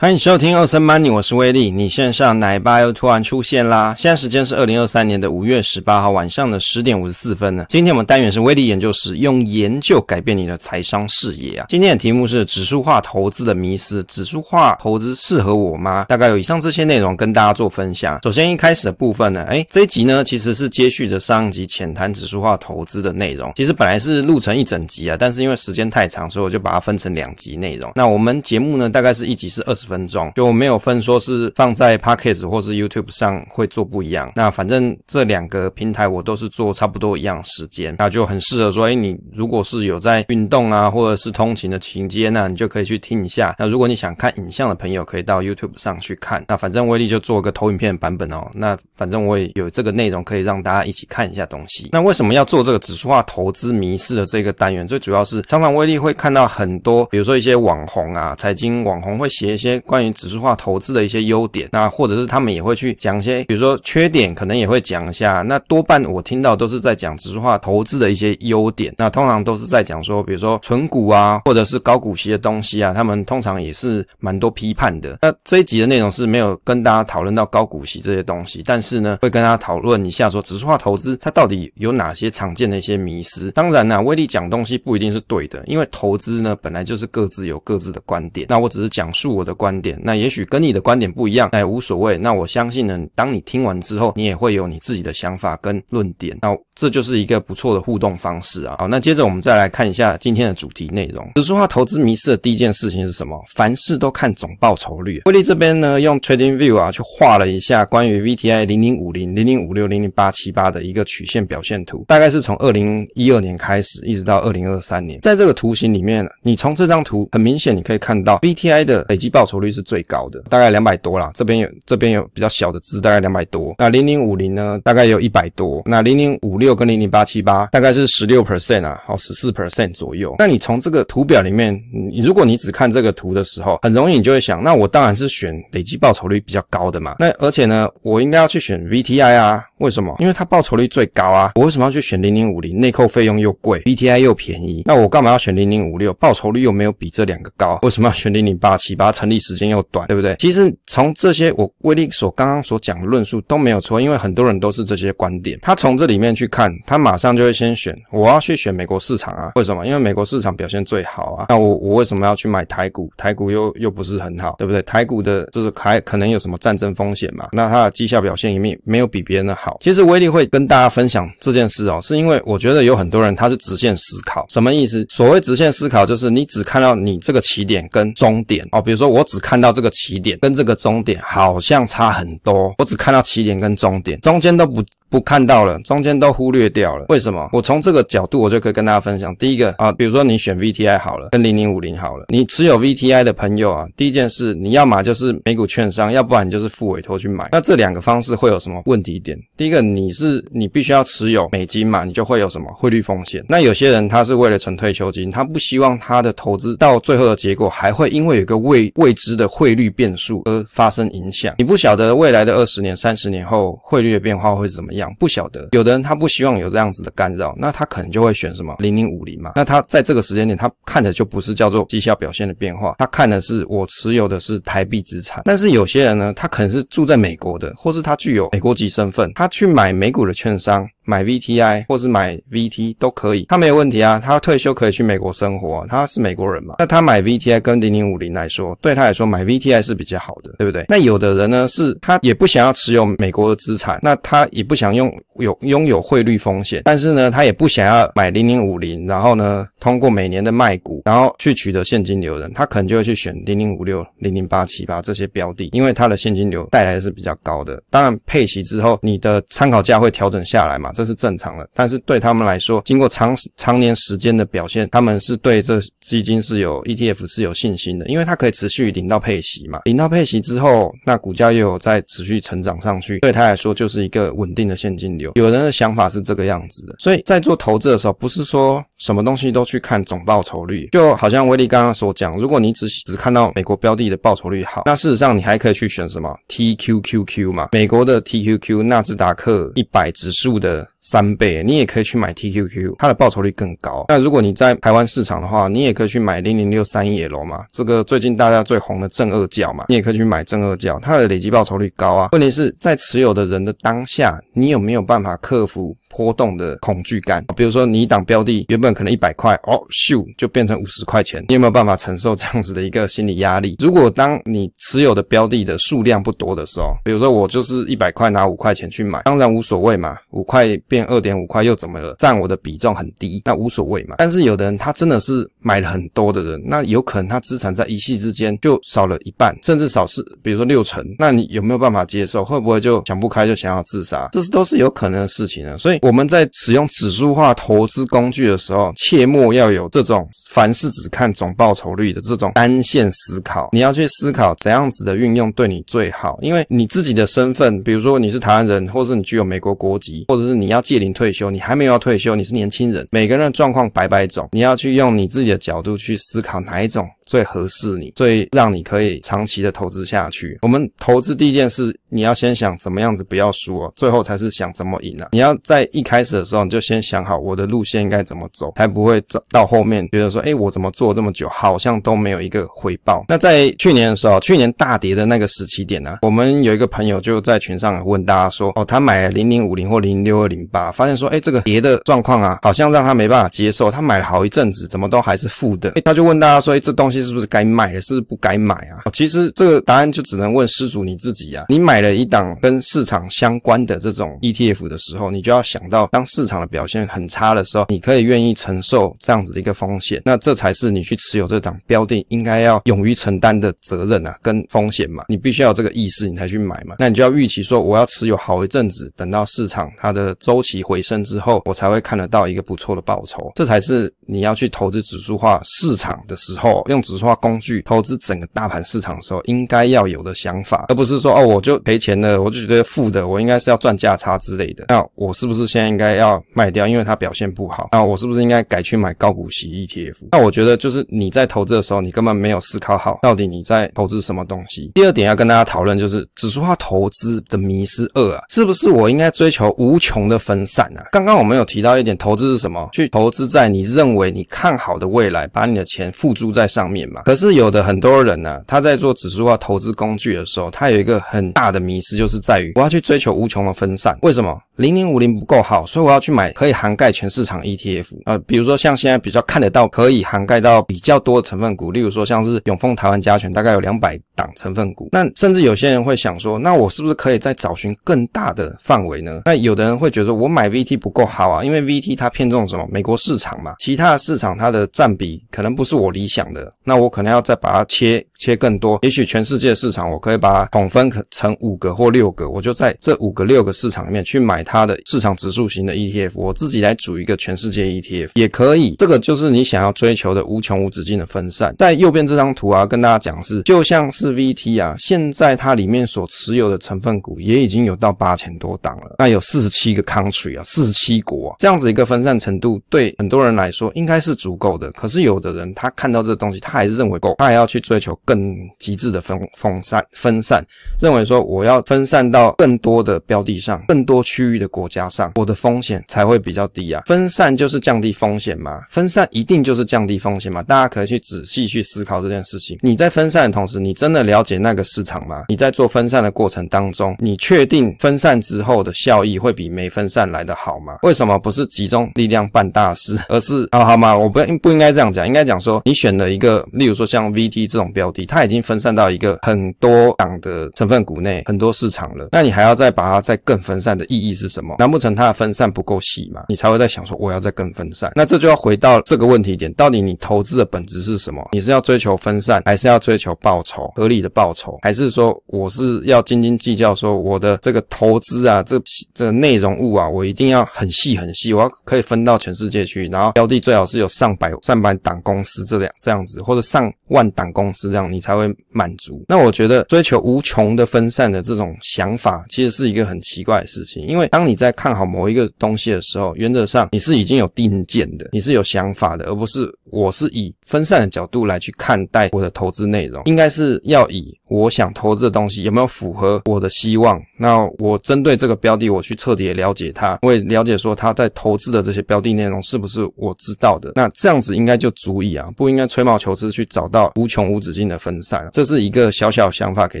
欢迎收听欧森 Money，我是威利。你线上奶爸又突然出现啦！现在时间是二零二三年的五月十八号晚上的十点五十四分呢。今天我们单元是威利研究室，用研究改变你的财商视野啊！今天的题目是指数化投资的迷思，指数化投资适合我吗？大概有以上这些内容跟大家做分享。首先一开始的部分呢，诶，这一集呢其实是接续着上一集浅谈指数化投资的内容。其实本来是录成一整集啊，但是因为时间太长，所以我就把它分成两集内容。那我们节目呢，大概是一集是二十分钟，就没有分说是放在 Podcast 或是 YouTube 上会做不一样。那反正这两个平台我都是做差不多一样时间，那就很适合说，哎，你如果是有在运动啊，或者是通勤的情节，那你就可以去听一下。那如果你想看影像的朋友，可以到 YouTube 上去看。那反正威力就做个投影片版本哦。那反正我也有这个内容可以让大家一起看一下东西。那为什么要做这个指数化投资迷思的这个单元？最主要是常常威力会看到很多，比如说一些网红啊，财经网红会写一些关于指数化投资的一些优点，那或者是他们也会去讲一些，比如说缺点，可能也会讲一下。那多半我听到都是在讲指数化投资的一些优点，那通常都是在讲说，比如说存股啊，或者是高股息的东西啊，他们通常也是蛮多批判的。那这一集的内容是没有跟大家讨论到高股息这些东西，但是呢，会跟大家讨论一下说指数化投资它到底有哪些常见的一些迷思。当然呢，威力讲东西不一定是对的，因为投资呢本来就是各自有各自的观点。那我只是讲述我的观观点，那也许跟你的观点不一样，哎，无所谓。那我相信呢，当你听完之后，你也会有你自己的想法跟论点。那这就是一个不错的互动方式啊。好，那接着我们再来看一下今天的主题内容。指数化投资迷失的第一件事情是什么？凡事都看总报酬率。威力这边呢，用 Trading View 啊，去画了一下关于 VTI 零零五零、零零五六、零零八七八的一个曲线表现图，大概是从二零一二年开始，一直到二零二三年。在这个图形里面，你从这张图很明显你可以看到 VTI 的累计报酬率是最高的，大概两百多啦。这边有这边有比较小的字，大概两百多。那零零五零呢，大概有一百多。那零零五六跟零零八七八大概是十六 percent 啊，好十四 percent 左右。那你从这个图表里面，你如果你只看这个图的时候，很容易你就会想，那我当然是选累计报酬率比较高的嘛。那而且呢，我应该要去选 VTI 啊。为什么？因为它报酬率最高啊！我为什么要去选零零五零？内扣费用又贵，B T I 又便宜，那我干嘛要选零零五六？报酬率又没有比这两个高，为什么要选零零八七八？成立时间又短，对不对？其实从这些我威力所刚刚所讲的论述都没有错，因为很多人都是这些观点。他从这里面去看，他马上就会先选我要去选美国市场啊？为什么？因为美国市场表现最好啊！那我我为什么要去买台股？台股又又不是很好，对不对？台股的就是还可能有什么战争风险嘛？那它的绩效表现里面没有比别人的好。其实威力会跟大家分享这件事哦，是因为我觉得有很多人他是直线思考，什么意思？所谓直线思考，就是你只看到你这个起点跟终点哦，比如说我只看到这个起点跟这个终点好像差很多，我只看到起点跟终点，中间都不。不看到了，中间都忽略掉了。为什么？我从这个角度，我就可以跟大家分享。第一个啊，比如说你选 VTI 好了，跟零零五零好了，你持有 VTI 的朋友啊，第一件事，你要么就是美股券商，要不然你就是付委托去买。那这两个方式会有什么问题点？第一个，你是你必须要持有美金嘛，你就会有什么汇率风险。那有些人他是为了存退休金，他不希望他的投资到最后的结果还会因为有个未未知的汇率变数而发生影响。你不晓得未来的二十年、三十年后汇率的变化会是怎么样。不晓得，有的人他不希望有这样子的干扰，那他可能就会选什么零零五零嘛。那他在这个时间点，他看的就不是叫做绩效表现的变化，他看的是我持有的是台币资产。但是有些人呢，他可能是住在美国的，或是他具有美国籍身份，他去买美股的券商。买 VTI 或是买 VT 都可以，他没有问题啊。他退休可以去美国生活，他是美国人嘛。那他买 VTI 跟零零五零来说，对他来说买 VTI 是比较好的，对不对？那有的人呢，是他也不想要持有美国的资产，那他也不想用有拥有汇率风险，但是呢，他也不想要买零零五零，然后呢，通过每年的卖股，然后去取得现金流人，他可能就会去选零零五六、零零八七八这些标的，因为它的现金流带来是比较高的。当然配息之后，你的参考价会调整下来嘛。这是正常的，但是对他们来说，经过长长年时间的表现，他们是对这基金是有 ETF 是有信心的，因为它可以持续领到配息嘛，领到配息之后，那股价又有在持续成长上去，对他来说就是一个稳定的现金流。有人的想法是这个样子的，所以在做投资的时候，不是说什么东西都去看总报酬率，就好像威力刚刚所讲，如果你只只看到美国标的的报酬率好，那事实上你还可以去选什么 TQQQ 嘛，美国的 TQQ 纳斯达克一百指数的。三倍。你也可以去买 TQQ，它的报酬率更高。那如果你在台湾市场的话，你也可以去买零零六三一 L 嘛，这个最近大家最红的正二教嘛，你也可以去买正二教，它的累积报酬率高啊。问题是在持有的人的当下，你有没有办法克服？波动的恐惧感，比如说你一档标的原本可能一百块，哦，咻就变成五十块钱，你有没有办法承受这样子的一个心理压力？如果当你持有的标的的数量不多的时候，比如说我就是一百块拿五块钱去买，当然无所谓嘛，五块变二点五块又怎么了？占我的比重很低，那无所谓嘛。但是有的人他真的是买了很多的人，那有可能他资产在一夕之间就少了一半，甚至少是比如说六成，那你有没有办法接受？会不会就想不开就想要自杀？这是都是有可能的事情呢。所以。我们在使用指数化投资工具的时候，切莫要有这种凡事只看总报酬率的这种单线思考。你要去思考怎样子的运用对你最好，因为你自己的身份，比如说你是台湾人，或者是你具有美国国籍，或者是你要届龄退休，你还没有要退休，你是年轻人，每个人的状况百百种，你要去用你自己的角度去思考哪一种。最合适你，最让你可以长期的投资下去。我们投资第一件事，你要先想怎么样子不要输哦，最后才是想怎么赢啊。你要在一开始的时候，你就先想好我的路线应该怎么走，才不会到后面觉得说，哎，我怎么做这么久，好像都没有一个回报。那在去年的时候，去年大跌的那个时期点呢，我们有一个朋友就在群上问大家说，哦，他买了零零五零或零六二零八，啊发现说，哎，这个跌的状况啊，好像让他没办法接受。他买了好一阵子，怎么都还是负的。他就问大家说，哎，这东西。是不是该买的，是不是不该买啊？其实这个答案就只能问失主你自己啊。你买了一档跟市场相关的这种 ETF 的时候，你就要想到，当市场的表现很差的时候，你可以愿意承受这样子的一个风险，那这才是你去持有这档标的应该要勇于承担的责任啊，跟风险嘛。你必须要有这个意识，你才去买嘛。那你就要预期说，我要持有好一阵子，等到市场它的周周期回升之后，我才会看得到一个不错的报酬。这才是你要去投资指数化市场的时候，用指数化工具投资整个大盘市场的时候，应该要有的想法，而不是说哦，我就赔钱了，我就觉得负的，我应该是要赚价差之类的。那我是不是现在应该要卖掉，因为它表现不好？那我是不是应该改去买高股息 ETF？那我觉得就是你在投资的时候，你根本没有思考好到底你在投资什么东西。第二点要跟大家讨论就是指数化投资的迷失二啊，是不是我应该追求无穷的分散啊？刚刚我们有提到一点，投资是什么？去投资在你认为你看好的未来，把你的钱付诸在上面嘛。可是有的很多人呢、他在做指数化投资工具的时候，他有一个很大的迷失，就是在于我要去追求无穷的分散。为什么？零零五零不够好，所以我要去买可以涵盖全市场 ETF 啊、比如说像现在比较看得到可以涵盖到比较多的成分股，例如说像是永丰台湾加权，大概有两百档成分股。那甚至有些人会想说，那我是不是可以再找寻更大的范围呢？那有的人会觉得我买 VT 不够好啊，因为 VT 它偏重什么？美国市场嘛，其他的市场它的占比可能不是我理想的，那我可能要再把它切切更多。也许全世界市场我可以把它统分成五个或六个，我就在这五个六个市场里面去买它的市场指数型的 ETF，我自己来组一个全世界 ETF 也可以。这个就是你想要追求的无穷无止境的分散。在右边这张图啊，跟大家讲是，就像是 VT 啊，现在它里面所持有的成分股也已经有到八千多档了，那有四十七个 country 啊，四十七国啊，这样子一个分散程度，对很多人来说应该是足够的。可是有的人他看到这个东西，他还是认为够，他还要去追求更极致的分分散分散，认为说我要分散到更多的标的上，更多区域的国家上。我的风险才会比较低啊！分散就是降低风险嘛？分散一定就是降低风险嘛？大家可以去仔细去思考这件事情。你在分散的同时，你真的了解那个市场吗？你在做分散的过程当中，你确定分散之后的效益会比没分散来得好吗？为什么不是集中力量办大事，而是啊、好吗？我不不应该这样讲，应该讲说你选了一个，例如说像 VT 这种标的，它已经分散到一个很多档的成分股内，很多市场了，那你还要再把它再更分散的意义是什么？难不成它的？分散不够细嘛，你才会在想说我要再更分散。那这就要回到这个问题点，到底你投资的本质是什么？你是要追求分散，还是要追求报酬，力的报酬，还是说我是要斤斤计较，说我的这个投资啊，这这内容物啊，我一定要很细很细，我要可以分到全世界去，然后标的最好是有上百上百档公司这样这样子，或者上万档公司这样，你才会满足。那我觉得追求无穷的分散的这种想法，其实是一个很奇怪的事情，因为当你在看好某一个东西的时候，原则上你是已经有定见的，你是有想法的，而不是我是以分散的角度来去看待我的投资内容，应该是要以我想投资的东西有没有符合我的希望。那我针对这个标的，我去彻底的了解它，我也了解说他在投资的这些标的内容是不是我知道的。那这样子应该就足以啊，不应该吹毛求疵去找到无穷无止境的分散。这是一个小小想法给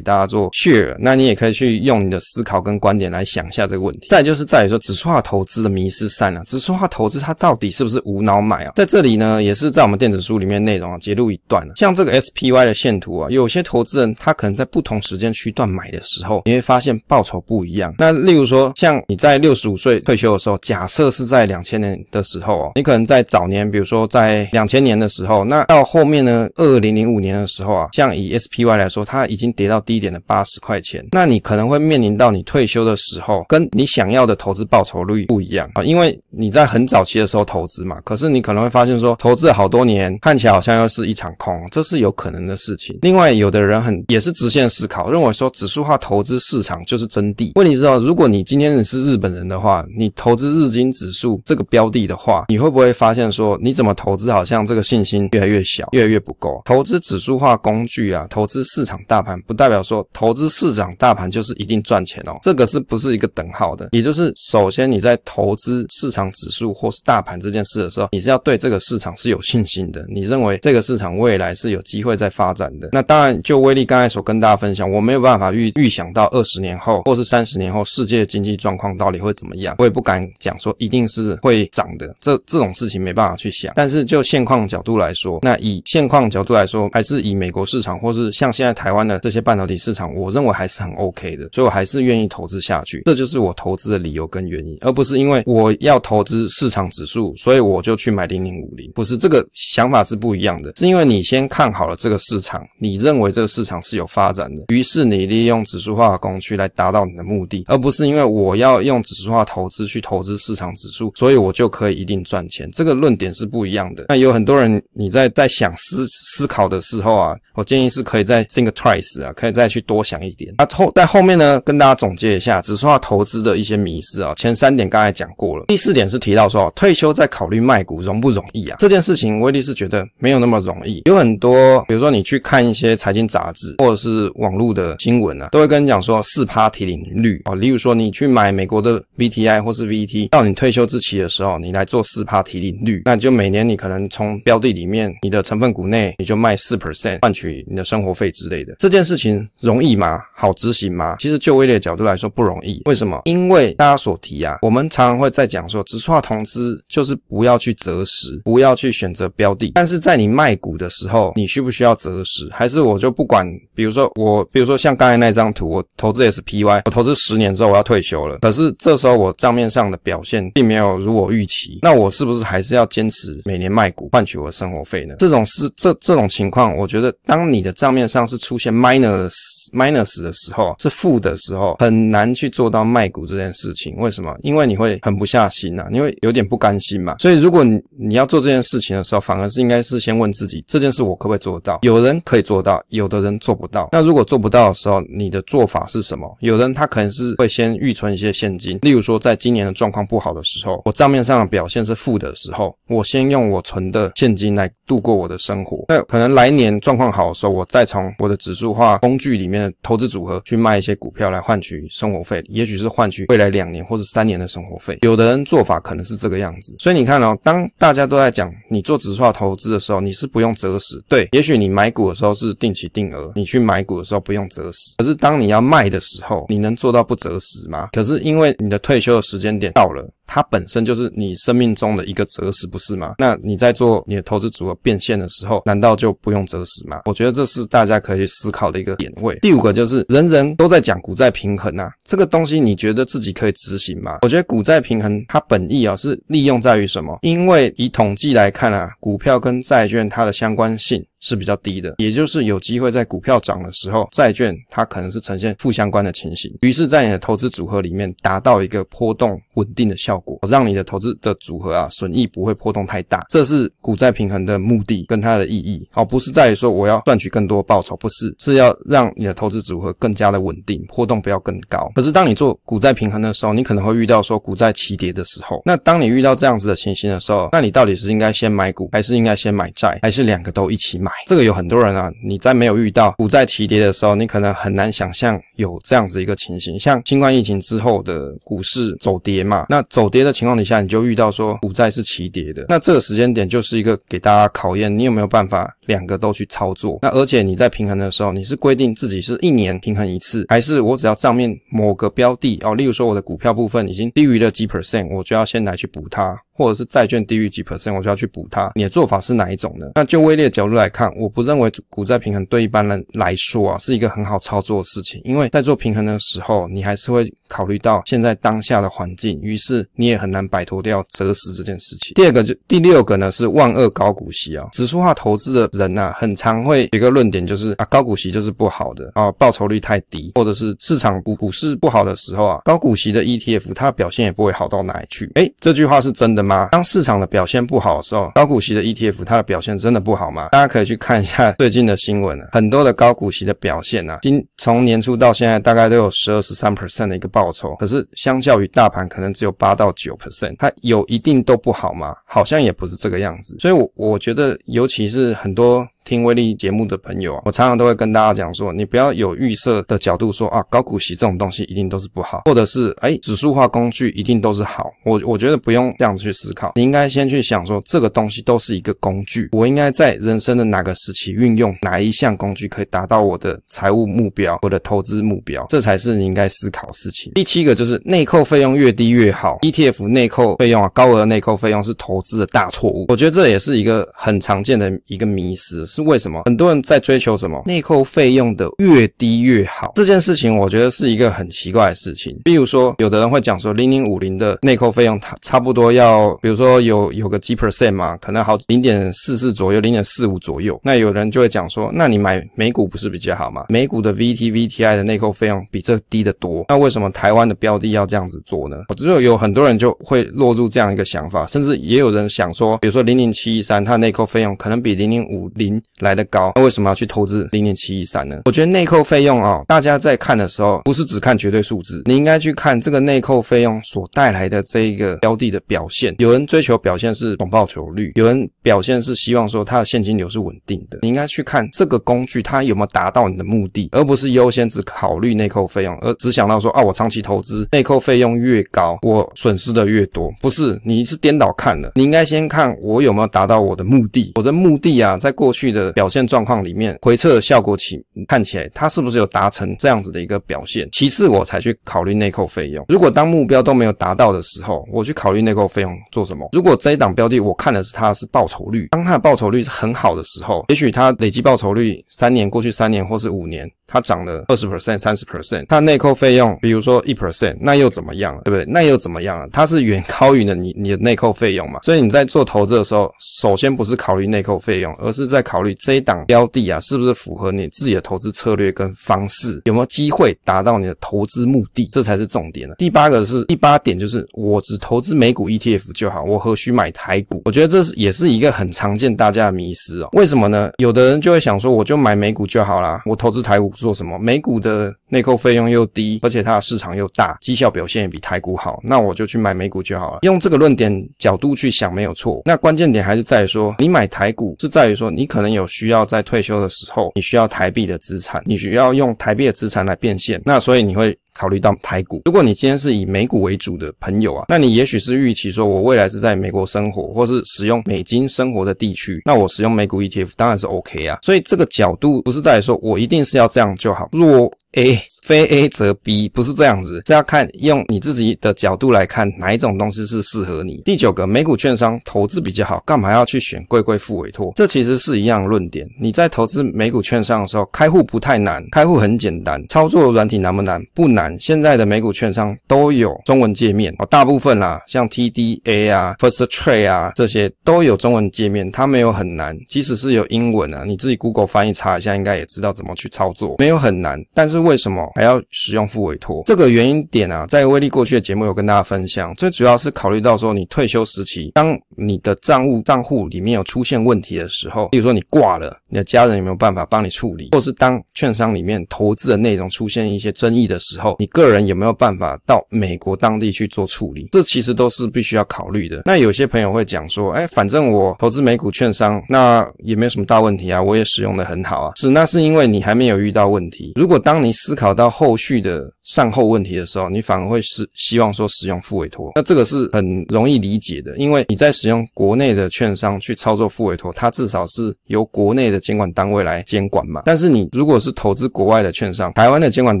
大家做 share。那你也可以去用你的思考跟观点来想一下这个问题。再就是在于说指数化投资的迷失三啊，指数化投资它到底是不是无脑买啊？在这里呢，也是在我们电子书里面内容啊截录一段啊，像这个 SPY 的线图啊，有些投资人他可能在不同时间区段买的时候，你会发现报酬不一样。那例如说，像你在六十五岁退休的时候，假设是在两千年的时候哦，你可能在早年，比如说在两千年的时候，那到后面呢，二零零五年的时候啊，像以 SPY 来说，它已经跌到低点的八十块钱，那你可能会面临到你退休的时候，跟你想要的投资报酬率不一样啊，因为你在很早期的时候投资嘛，可是你可能会发现说，投资好多年，看起来好像又是一场空，这是有可能的事情。另外，有的人很也是直线思考，认为说指数化投资市场就是真谛。问题是哦，如果你今天你是日本人的话，你投资日经指数这个标的的话，你会不会发现说，你怎么投资好像这个信心越来越小，越来越不够？投资指数化工具啊，投资市场大盘，不代表说投资市场大盘就是一定赚钱哦，这个是不是一个等号的？也就是首先你在投资市场指数或是大盘这件事的时候，你是要对这个市场是有信心的，你认为这个市场未来是有机会在发展的。那当然，就威力刚才所跟大家分享，我没有办法预预想到二十年后或是三十年后世界经济状况到底会怎么样，我也不敢讲说一定是会涨的，这这种事情没办法去想。但是就现况角度来说，那以现况角度来说，还是以美国市场或是像现在台湾的这些半导体市场，我认为还是很 OK 的，所以我还是愿意投资下去。这就是我投资的理由跟原因，而不是因为我要投资市场指数，所以我就去买零零五零。不是，这个想法是不一样的，是因为你先看好了这个市场，你认为这个市场是有发展的，于是你利用指数化的工具来达到你的目的，而不是因为我要用指数化投资去投资市场指数，所以我就可以一定赚钱。这个论点是不一样的。那有很多人你在在想思思考的时候啊，我建议是可以再 think twice 啊，可以再去多想一点。那后在后面呢，跟大家总结一下指数化投资的一些迷思啊。前三点刚才讲过了，第四点是提到说退休再考虑卖股容不容易啊？这件事情威力是觉得没有那么容易。有很多，比如说你去看一些财经杂志或者是网络的新闻啊，都会跟你讲说四趴提领率哦。例如说你去买美国的 VTI 或是 V E T，到你退休之期的时候，你来做四趴提领率，那就每年你可能从标的里面你的成分股内你就卖四 percent 换取你的生活费之类的。这件事情容易吗？好执行吗？其实就威力的角度来说不容易。为什么？因为大家所提啊，我们常常会在讲说，指数化投资就是不要去择时，不要去选择标的。但是在你卖股的时候，你需不需要择时？还是我就不管？比如比如说我，比如说像刚才那张图，我投资 SPY，我投资十年之后我要退休了，可是这时候我账面上的表现并没有如我预期，那我是不是还是要坚持每年卖股换取我的生活费呢？这种是这这种情况，我觉得当你的账面上是出现 minus minus 的时候，是负的时候，很难去做到卖股这件事情。为什么？因为你会狠不下心、啊，你会有点不甘心嘛。所以如果你你要做这件事情的时候，反而是应该是先问自己，这件事我可不可以做得到？有人可以做到，有的人做不到。那如果做不到的时候，你的做法是什么？有人他可能是会先预存一些现金，例如说在今年的状况不好的时候，我账面上的表现是负的时候，我先用我存的现金来度过我的生活。那可能来年状况好的时候，我再从我的指数化工具里面的投资组合去卖一些股票来换取生活费，也许是换取未来两年或者三年的生活费。有的人做法可能是这个样子。所以你看哦，当大家都在讲你做指数化投资的时候，你是不用择时。对，也许你买股的时候是定期定额，你去买股的时候不用择时。可是当你要卖的时候，你能做到不择时吗？可是因为你的退休的时间点到了。它本身就是你生命中的一个择时，不是吗？那你在做你的投资组合变现的时候，难道就不用择时吗？我觉得这是大家可以思考的一个点位。第五个就是人人都在讲股债平衡啊，这个东西你觉得自己可以执行吗？我觉得股债平衡它本意啊是利用在于什么？因为以统计来看啊，股票跟债券它的相关性是比较低的，也就是有机会在股票涨的时候，债券它可能是呈现负相关的情形，于是，在你的投资组合里面达到一个波动稳定的效果，让你的投资的组合啊损益不会波动太大，这是股债平衡的目的跟它的意义，而不是在于说我要赚取更多报酬，不是，是要让你的投资组合更加的稳定，波动不要更高。可是当你做股债平衡的时候，你可能会遇到说股债齐跌的时候，那当你遇到这样子的情形的时候，那你到底是应该先买股，还是应该先买债，还是两个都一起买？这个有很多人啊，你在没有遇到股债齐跌的时候，你可能很难想象有这样子一个情形。像新冠疫情之后的股市走跌嘛，那走跌的情况底下，你就遇到说股债是齐跌的，那这个时间点就是一个给大家考验，你有没有办法两个都去操作？那而且你在平衡的时候，你是规定自己是一年平衡一次，还是我只要账面某个标的哦，例如说我的股票部分已经低于了几 percent，我就要先来去补它。或者是债券低于几 percent，我就要去补它。你的做法是哪一种呢？那就威力的角度来看，我不认为股债平衡对一般人来说啊是一个很好操作的事情，因为在做平衡的时候，你还是会考虑到现在当下的环境，于是你也很难摆脱掉择时这件事情。第二个就第六个呢是万恶高股息啊，指数化投资的人呐、很常会有一个论点就是啊高股息就是不好的啊，报酬率太低，或者是市场股股市不好的时候啊，高股息的 ETF 它表现也不会好到哪里去。诶，这句话是真的吗吗？当市场的表现不好的时候，高股息的 ETF 它的表现真的不好吗？大家可以去看一下 最近的新闻，很多的高股息的表现啊，今从年初到现在大概都有十二十三 percent 的一个报酬，可是相较于大盘可能只有八到九 percent，它有一定都不好吗？好像也不是这个样子，所以我我觉得尤其是很多。听威力节目的朋友啊，我常常都会跟大家讲说，你不要有预设的角度说啊，高股息这种东西一定都是不好，或者是哎，指数化工具一定都是好。我我觉得不用这样子去思考，你应该先去想说，这个东西都是一个工具，我应该在人生的哪个时期运用哪一项工具可以达到我的财务目标、我的投资目标，这才是你应该思考的事情。第七个就是内扣费用越低越好，ETF 内扣费用啊，高额内扣费用是投资的大错误。我觉得这也是一个很常见的一个迷失。是为什么？很多人在追求什么内扣费用的越低越好这件事情，我觉得是一个很奇怪的事情。比如说，有的人会讲说，零零五零的内扣费用，它差不多要，比如说有有个几 percent 嘛，可能好零点四四左右，零点四五左右。那有人就会讲说，那你买美股不是比较好吗？美股的 VT、VTI 的内扣费用比这低得多。那为什么台湾的标的要这样子做呢？我只有有很多人就会落入这样一个想法，甚至也有人想说，比如说零零七一三，它的内扣费用可能比零零五零来得高，那为什么要去投资零点七一三呢？我觉得内扣费用啊、哦，大家在看的时候，不是只看绝对数字，你应该去看这个内扣费用所带来的这一个标的的表现。有人追求表现是总报酬率，有人表现是希望说它的现金流是稳定的。你应该去看这个工具它有没有达到你的目的，而不是优先只考虑内扣费用，而只想到说啊，我长期投资内扣费用越高，我损失的越多。不是，你是颠倒看的。你应该先看我有没有达到我的目的。我的目的啊，在过去的表现状况里面，回撤的效果起看起来，它是不是有达成这样子的一个表现？其次，我才去考虑内扣费用。如果当目标都没有达到的时候，我去考虑内扣费用做什么？如果这一档标的我看的是它是报酬率，当它的报酬率是很好的时候，也许它累计报酬率三年过去三年或是五年。它涨了二十 percent、三十 percent，它内扣费用，比如说一 percent，那又怎么样了？对不对？那又怎么样了？它是远高于了你你的内扣费用嘛？所以你在做投资的时候，首先不是考虑内扣费用，而是在考虑这一档标的啊，是不是符合你自己的投资策略跟方式，有没有机会达到你的投资目的，这才是重点了。第八个是第八点，就是我只投资美股 ETF 就好，我何须买台股？我觉得这是也是一个很常见大家的迷思哦。为什么呢？有的人就会想说，我就买美股就好啦，我投资台股。做什么？美股的内扣费用又低，而且它的市场又大，绩效表现也比台股好，那我就去买美股就好了。用这个论点角度去想没有错。那关键点还是在于说，你买台股是在于说，你可能有需要在退休的时候，你需要台币的资产，你需要用台币的资产来变现，那所以你会。考虑到台股，如果你今天是以美股为主的朋友啊，那你也许是预期说，我未来是在美国生活，或是使用美金生活的地区，那我使用美股 ETF 当然是 OK 啊。所以这个角度不是在说我一定是要这样就好。如果 A，非 A 则 B，不是这样子，是要看用你自己的角度来看哪一种东西是适合你。第九个，美股券商投资比较好，干嘛要去选贵贵付委托？这其实是一样论点。你在投资美股券商的时候，开户不太难，开户很简单，操作软体难不难？不难。现在的美股券商都有中文界面哦，大部分啦，像 TDA 啊、First Trade 啊这些都有中文界面，它没有很难。即使是有英文啊，你自己 Google 翻译查一下，应该也知道怎么去操作，没有很难。但是为什么还要使用复委托？这个原因点啊，在威利过去的节目有跟大家分享。最主要是考虑到说，你退休时期，当你的账务账户里面有出现问题的时候，比如说你挂了，你的家人有没有办法帮你处理？或是当券商里面投资的内容出现一些争议的时候，你个人有没有办法到美国当地去做处理？这其实都是必须要考虑的。那有些朋友会讲说，哎，反正我投资美股券商，那也没有什么大问题啊，我也使用的很好啊。是，那是因为你还没有遇到问题。如果当你你思考到后续的善后问题的时候，你反而会是希望说使用副委托。那这个是很容易理解的，因为你在使用国内的券商去操作副委托，它至少是由国内的监管单位来监管嘛。但是你如果是投资国外的券商，台湾的监管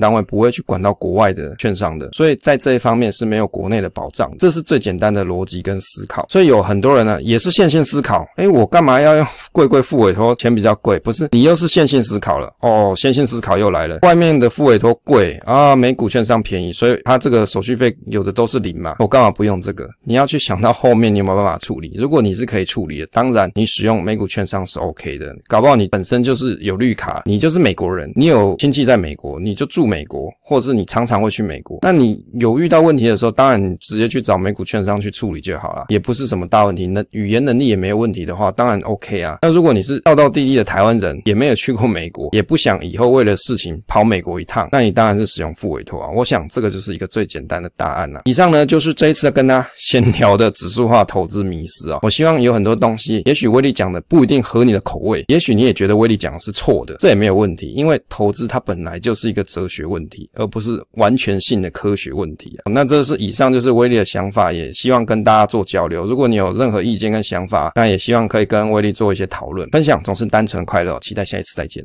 单位不会去管到国外的券商的，所以在这一方面是没有国内的保障。这是最简单的逻辑跟思考。所以有很多人呢也是线性思考，诶，我干嘛要用贵贵副委托？钱比较贵，不是？你又是线性思考了哦，线性思考又来了。外面的复委托贵啊，美股券商便宜，所以它这个手续费有的都是零嘛，我干嘛不用这个？你要去想到后面你有没有办法处理？如果你是可以处理的，当然你使用美股券商是 OK 的。搞不好你本身就是有绿卡，你就是美国人，你有亲戚在美国，你就住美国，或者是你常常会去美国。那你有遇到问题的时候，当然你直接去找美股券商去处理就好了，也不是什么大问题。那语言能力也没有问题的话，当然 OK 啊。那如果你是道道地地的台湾人，也没有去过美国，也不想以后为了事情跑美国一趟，那你当然是使用复委托啊。我想这个就是一个最简单的答案了。以上呢就是这一次跟大家闲聊的指数化投资迷思啊。我希望有很多东西，也许威力讲的不一定合你的口味，也许你也觉得威力讲的是错的，这也没有问题，因为投资它本来就是一个哲学问题，而不是完全性的科学问题啊。那这是以上就是威力的想法，也希望跟大家做交流。如果你有任何意见跟想法，那也希望可以跟威力做一些讨论分享，总是单纯快乐。期待下一次再见。